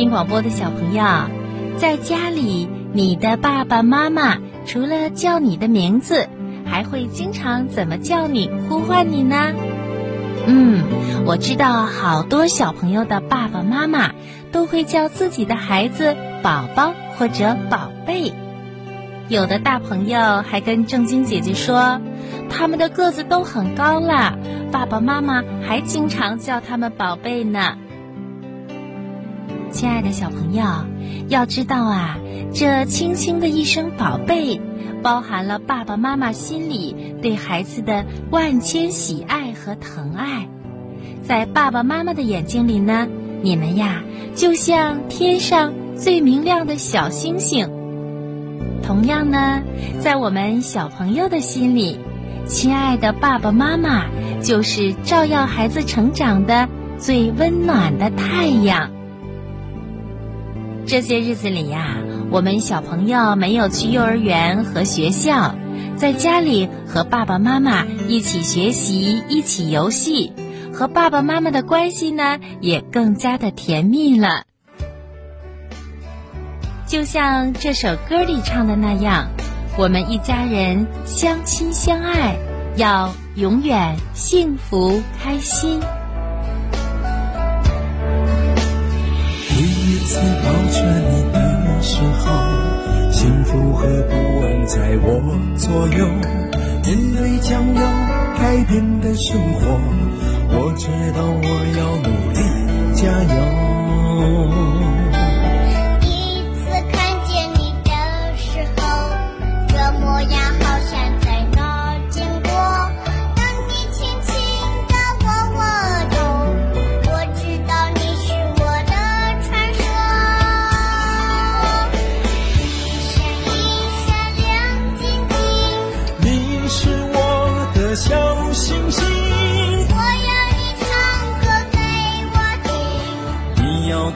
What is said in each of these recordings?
听广播的小朋友，在家里，你的爸爸妈妈除了叫你的名字，还会经常怎么叫你、呼唤你呢？嗯，我知道好多小朋友的爸爸妈妈都会叫自己的孩子“宝宝”或者“宝贝”。有的大朋友还跟正晶姐姐说，他们的个子都很高了，爸爸妈妈还经常叫他们“宝贝”呢。亲爱的小朋友，要知道啊，这轻轻的一声“宝贝”，包含了爸爸妈妈心里对孩子的万千喜爱和疼爱。在爸爸妈妈的眼睛里呢，你们呀，就像天上最明亮的小星星。同样呢，在我们小朋友的心里，亲爱的爸爸妈妈就是照耀孩子成长的最温暖的太阳。这些日子里呀，我们小朋友没有去幼儿园和学校，在家里和爸爸妈妈一起学习、一起游戏，和爸爸妈妈的关系呢也更加的甜蜜了。就像这首歌里唱的那样，我们一家人相亲相爱，要永远幸福开心。在我左右。面对将要改变的生活，我知道我要努力加油。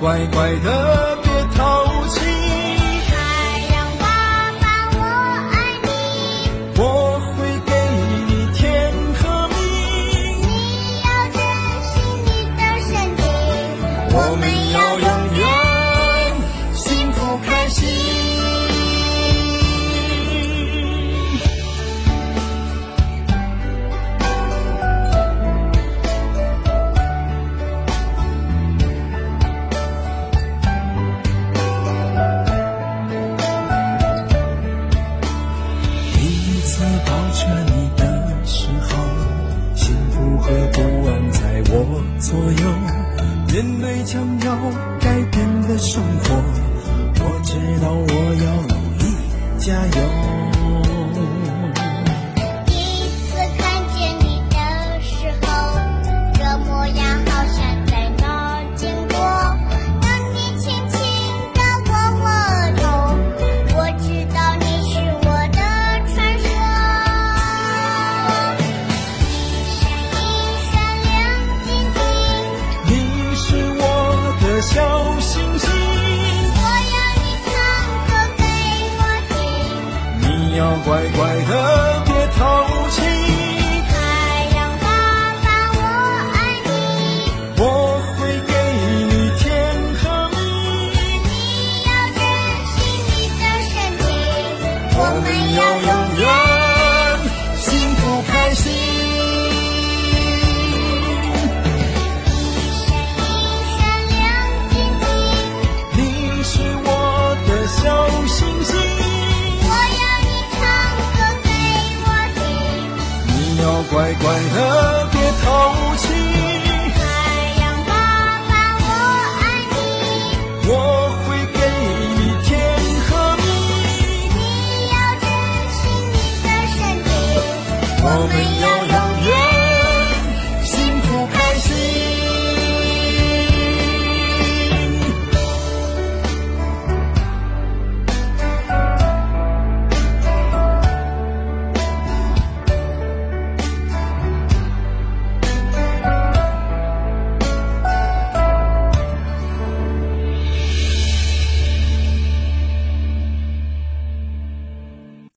乖乖的。抱着你的时候幸福和不安在我左右。面对将要改变的生要乖乖的。乖乖的别淘气太阳爸爸我爱你我会给你天和地你要珍惜你的身体。我们要